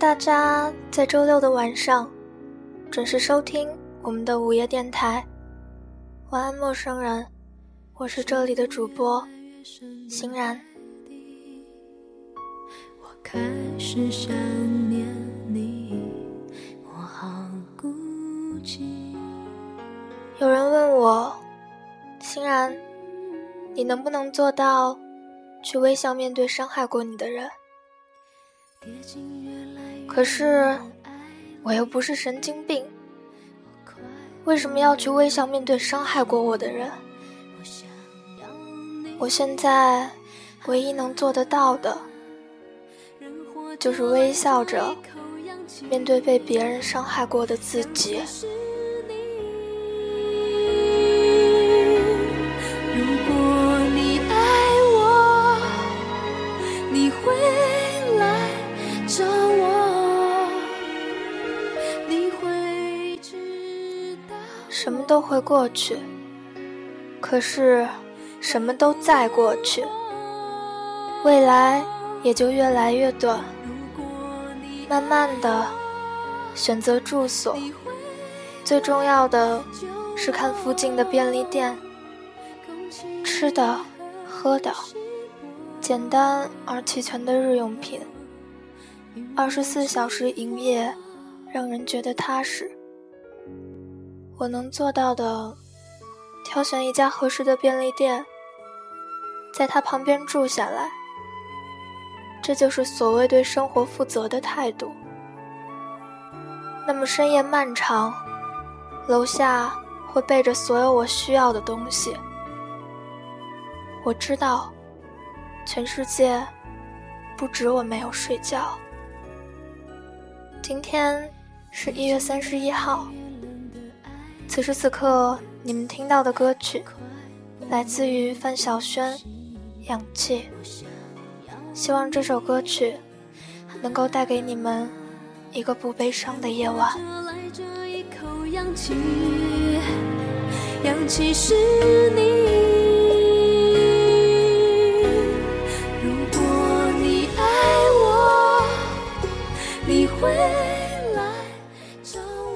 大家在周六的晚上准时收听我们的午夜电台。晚安，陌生人，我是这里的主播欣然。我开始想念你，我好孤寂有人问我，欣然，你能不能做到去微笑面对伤害过你的人？可是，我又不是神经病，为什么要去微笑面对伤害过我的人？我现在唯一能做得到的，就是微笑着面对被别人伤害过的自己。什么都会过去，可是什么都在过去，未来也就越来越短。慢慢的，选择住所，最重要的是看附近的便利店，吃的、喝的，简单而齐全的日用品，二十四小时营业，让人觉得踏实。我能做到的，挑选一家合适的便利店，在它旁边住下来。这就是所谓对生活负责的态度。那么深夜漫长，楼下会备着所有我需要的东西。我知道，全世界不止我没有睡觉。今天是一月三十一号。此时此刻，你们听到的歌曲来自于范晓萱，《氧气》。希望这首歌曲能够带给你们一个不悲伤的夜晚。氧气是你，如果你爱我，你会来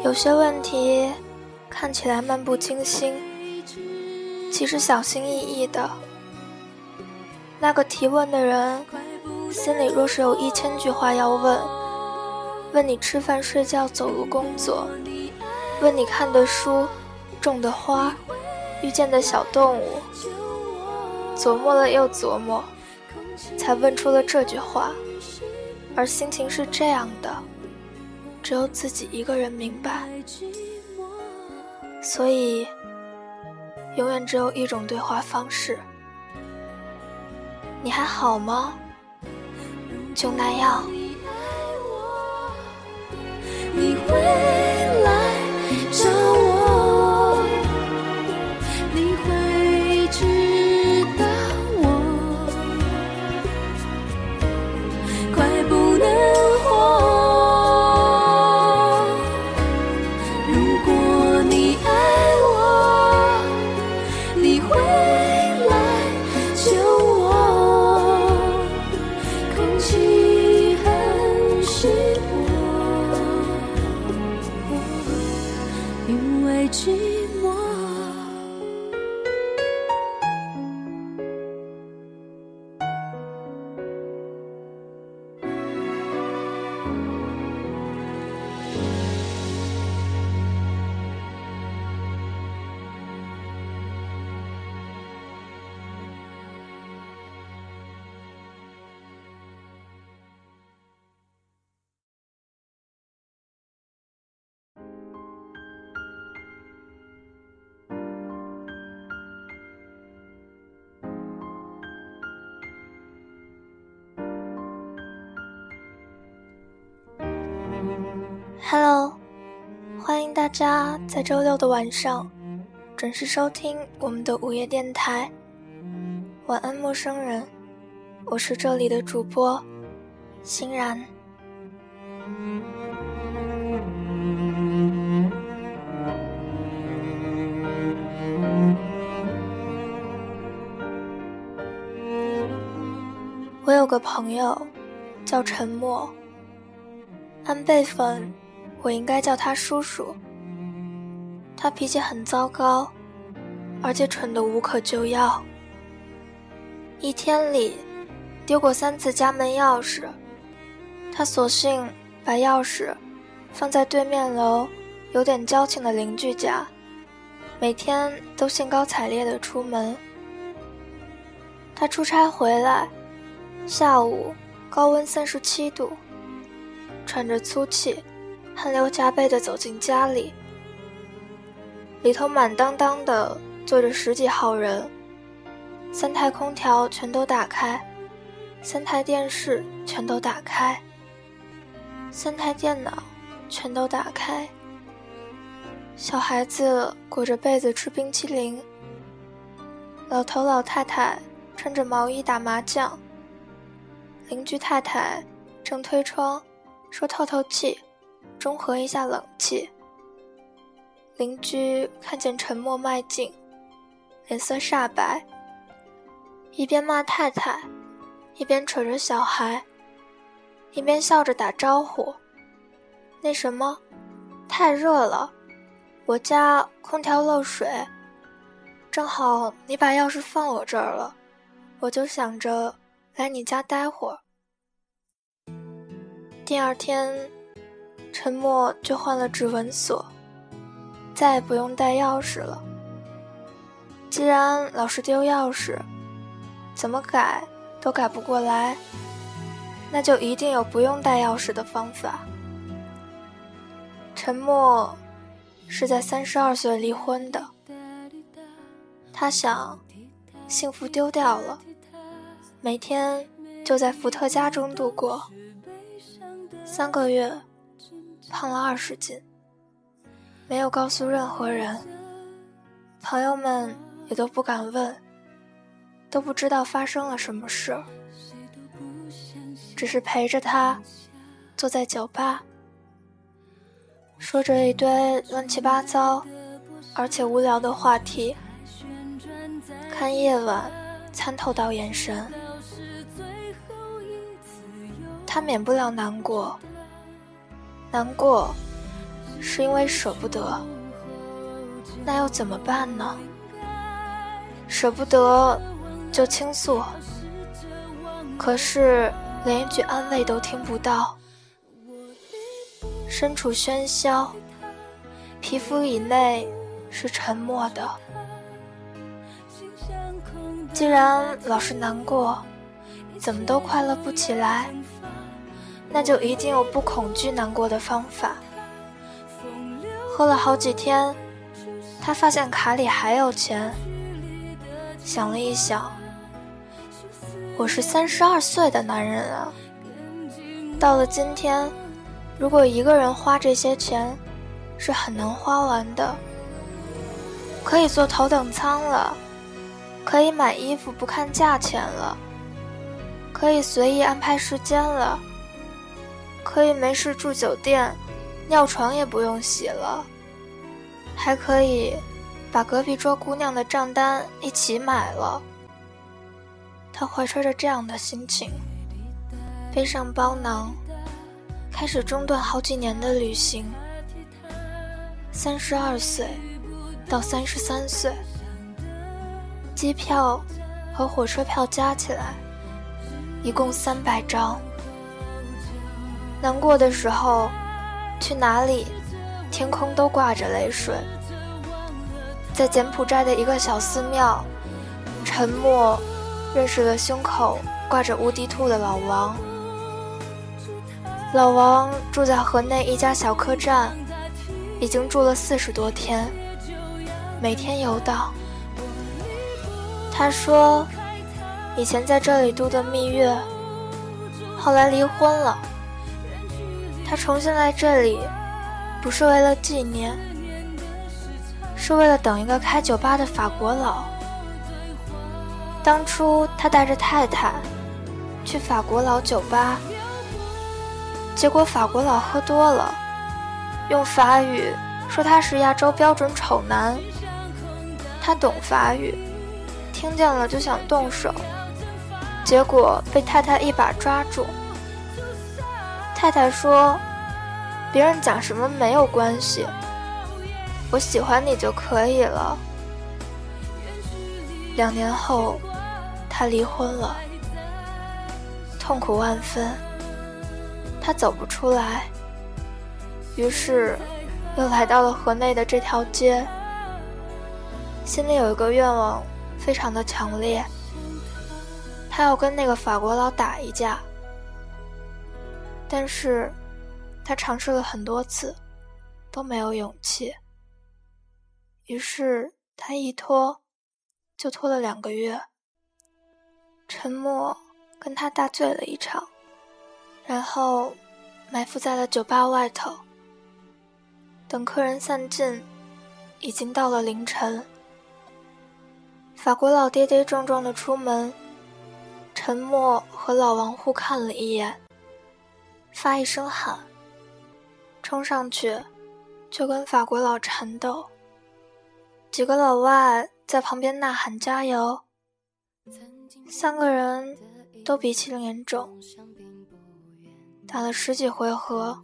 有些问题。看起来漫不经心，其实小心翼翼的。那个提问的人，心里若是有一千句话要问：问你吃饭、睡觉、走路、工作；问你看的书、种的花、遇见的小动物。琢磨了又琢磨，才问出了这句话。而心情是这样的，只有自己一个人明白。所以，永远只有一种对话方式。你还好吗？就那样。你会 Hello，欢迎大家在周六的晚上准时收听我们的午夜电台。晚安，陌生人，我是这里的主播欣然。我有个朋友叫沉默。按辈分，我应该叫他叔叔。他脾气很糟糕，而且蠢得无可救药。一天里丢过三次家门钥匙，他索性把钥匙放在对面楼有点交情的邻居家，每天都兴高采烈地出门。他出差回来，下午高温三十七度。喘着粗气，汗流浃背地走进家里，里头满当当的坐着十几号人，三台空调全都打开，三台电视全都打开，三台电脑全都打开。小孩子裹着被子吃冰淇淋，老头老太太穿着毛衣打麻将，邻居太太正推窗。说透透气，中和一下冷气。邻居看见沉默迈进，脸色煞白，一边骂太太，一边扯着小孩，一边笑着打招呼：“那什么，太热了，我家空调漏水，正好你把钥匙放我这儿了，我就想着来你家待会儿。”第二天，沉默就换了指纹锁，再也不用带钥匙了。既然老是丢钥匙，怎么改都改不过来，那就一定有不用带钥匙的方法。沉默是在三十二岁离婚的，他想，幸福丢掉了，每天就在伏特加中度过。三个月，胖了二十斤，没有告诉任何人，朋友们也都不敢问，都不知道发生了什么事，只是陪着他，坐在酒吧，说着一堆乱七八糟，而且无聊的话题，看夜晚参透到眼神。他免不了难过，难过，是因为舍不得。那又怎么办呢？舍不得，就倾诉。可是连一句安慰都听不到。身处喧嚣，皮肤以内是沉默的。既然老是难过，怎么都快乐不起来？那就一定有不恐惧难过的方法。喝了好几天，他发现卡里还有钱。想了一想，我是三十二岁的男人啊。到了今天，如果一个人花这些钱，是很难花完的。可以坐头等舱了，可以买衣服不看价钱了，可以随意安排时间了。可以没事住酒店，尿床也不用洗了，还可以把隔壁桌姑娘的账单一起买了。他怀揣着这样的心情，背上包囊，开始中断好几年的旅行。三十二岁到三十三岁，机票和火车票加起来，一共三百张。难过的时候，去哪里，天空都挂着泪水。在柬埔寨的一个小寺庙，沉默认识了胸口挂着无敌兔的老王。老王住在河内一家小客栈，已经住了四十多天，每天游荡。他说，以前在这里度的蜜月，后来离婚了。他重新来这里，不是为了纪念，是为了等一个开酒吧的法国佬。当初他带着太太去法国佬酒吧，结果法国佬喝多了，用法语说他是亚洲标准丑男。他懂法语，听见了就想动手，结果被太太一把抓住。太太说：“别人讲什么没有关系，我喜欢你就可以了。两年后，他离婚了，痛苦万分。他走不出来，于是又来到了河内的这条街，心里有一个愿望，非常的强烈，他要跟那个法国佬打一架。但是，他尝试了很多次，都没有勇气。于是他一拖。就拖了两个月，沉默跟他大醉了一场，然后埋伏在了酒吧外头。等客人散尽，已经到了凌晨。法国佬跌跌撞撞的出门，沉默和老王互看了一眼，发一声喊，冲上去就跟法国佬缠斗。几个老外。在旁边呐喊加油，三个人都鼻青脸肿，打了十几回合，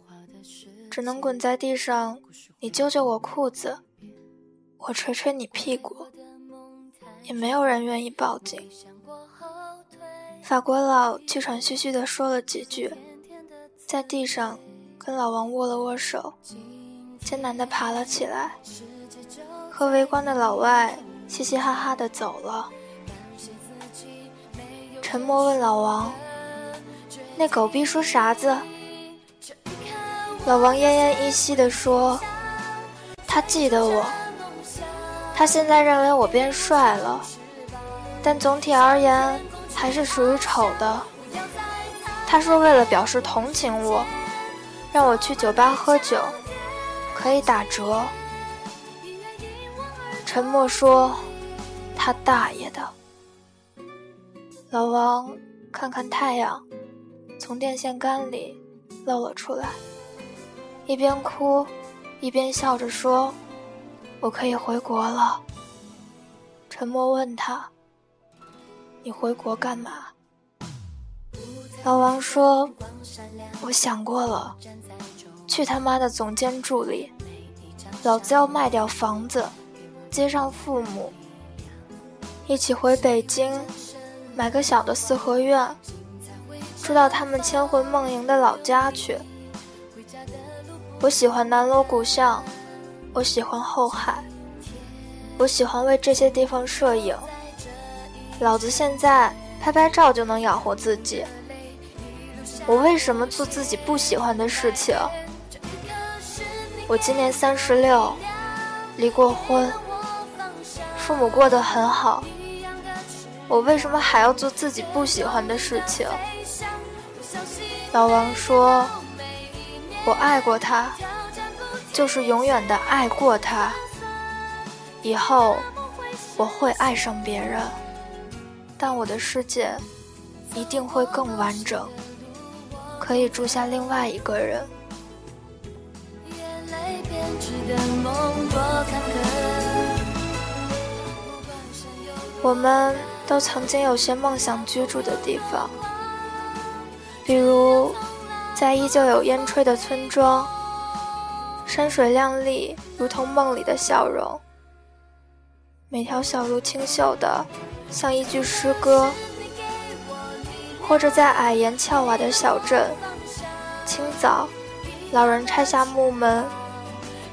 只能滚在地上。你揪揪我裤子，我捶捶你屁股，也没有人愿意报警。法国佬气喘吁吁地说了几句，在地上跟老王握了握手，艰难地爬了起来，和围观的老外。嘻嘻哈哈的走了。沉默问老王：“那狗逼说啥子？”老王奄奄一息的说：“他记得我，他现在认为我变帅了，但总体而言还是属于丑的。他说为了表示同情我，让我去酒吧喝酒，可以打折。”沉默说：“他大爷的！”老王看看太阳，从电线杆里露了出来，一边哭一边笑着说：“我可以回国了。”沉默问他：“你回国干嘛？”老王说：“我想过了，去他妈的总监助理，老子要卖掉房子。”接上父母，一起回北京，买个小的四合院，住到他们千魂梦萦的老家去。我喜欢南锣鼓巷，我喜欢后海，我喜欢为这些地方摄影。老子现在拍拍照就能养活自己，我为什么做自己不喜欢的事情？我今年三十六，离过婚。父母过得很好，我为什么还要做自己不喜欢的事情？老王说：“我爱过他，就是永远的爱过他。以后我会爱上别人，但我的世界一定会更完整，可以住下另外一个人。”我们都曾经有些梦想居住的地方，比如在依旧有烟炊的村庄，山水亮丽，如同梦里的笑容，每条小路清秀的像一句诗歌；或者在矮檐翘瓦的小镇，清早老人拆下木门，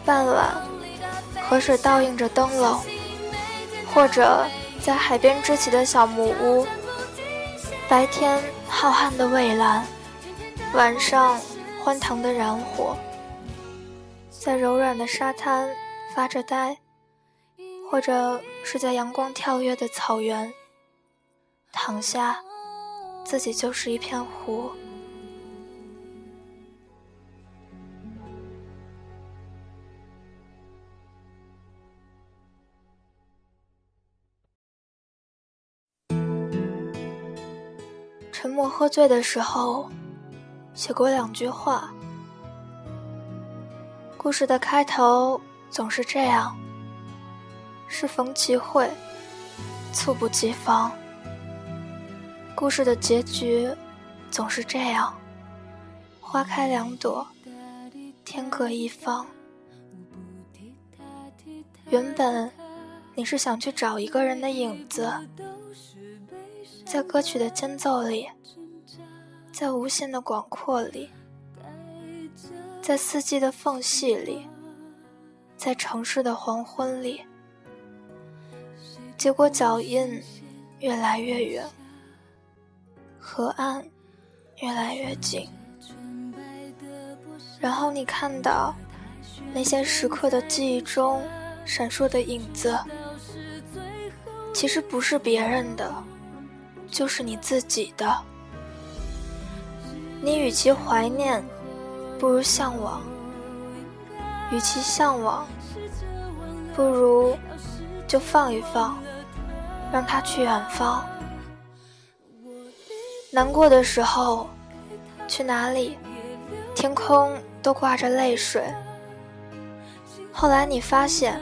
傍晚河水倒映着灯笼，或者。在海边支起的小木屋，白天浩瀚的蔚蓝，晚上欢腾的燃火，在柔软的沙滩发着呆，或者是在阳光跳跃的草原，躺下，自己就是一片湖。沉默喝醉的时候，写过两句话。故事的开头总是这样：适逢其会，猝不及防。故事的结局总是这样：花开两朵，天各一方。原本你是想去找一个人的影子，在歌曲的间奏里，在无限的广阔里，在四季的缝隙里，在城市的黄昏里。结果脚印越来越远，河岸越来越近，然后你看到那些时刻的记忆中闪烁的影子，其实不是别人的，就是你自己的。你与其怀念，不如向往；与其向往，不如就放一放。让它去远方。难过的时候，去哪里，天空都挂着泪水。后来你发现，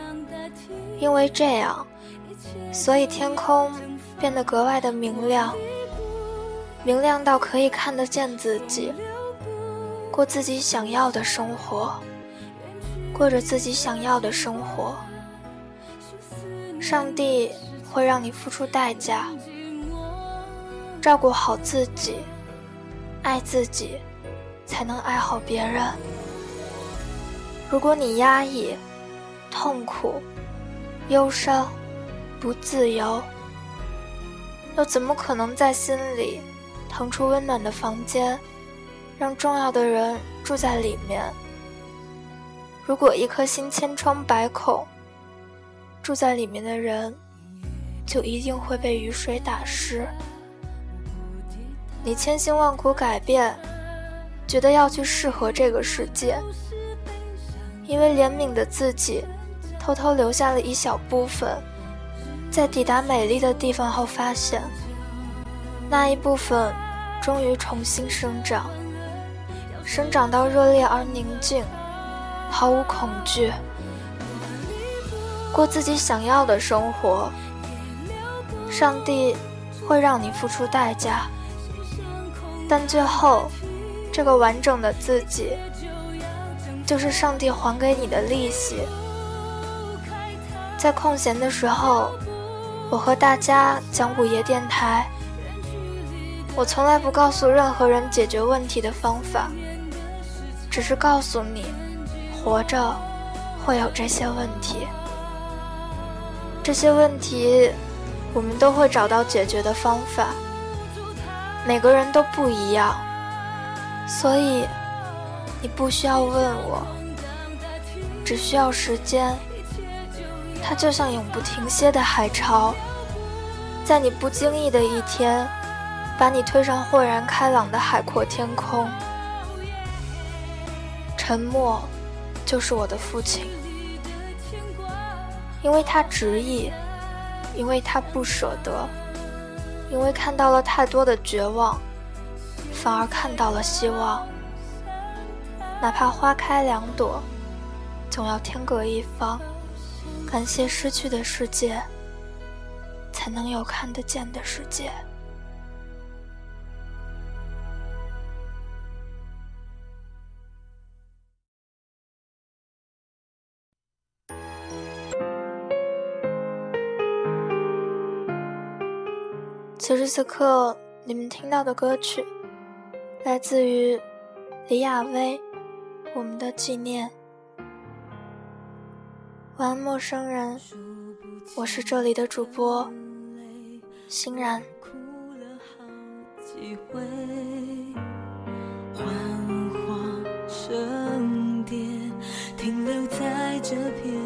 因为这样，所以天空变得格外的明亮，明亮到可以看得见自己，过自己想要的生活，过着自己想要的生活。上帝。会让你付出代价，照顾好自己，爱自己，才能爱好别人。如果你压抑、痛苦、忧伤、不自由，又怎么可能在心里腾出温暖的房间，让重要的人住在里面？如果一颗心千疮百孔，住在里面的人。就一定会被雨水打湿。你千辛万苦改变，觉得要去适合这个世界，因为怜悯的自己，偷偷留下了一小部分，在抵达美丽的地方后，发现那一部分终于重新生长，生长到热烈而宁静，毫无恐惧，过自己想要的生活。上帝会让你付出代价，但最后，这个完整的自己，就是上帝还给你的利息。在空闲的时候，我和大家讲午夜电台。我从来不告诉任何人解决问题的方法，只是告诉你，活着会有这些问题，这些问题。我们都会找到解决的方法，每个人都不一样，所以你不需要问我，只需要时间。它就像永不停歇的海潮，在你不经意的一天，把你推上豁然开朗的海阔天空。沉默，就是我的父亲，因为他执意。因为他不舍得，因为看到了太多的绝望，反而看到了希望。哪怕花开两朵，总要天各一方。感谢失去的世界，才能有看得见的世界。此刻，你们听到的歌曲来自于李亚薇，《我们的纪念》。晚安，陌生人，我是这里的主播欣然。停留在这片。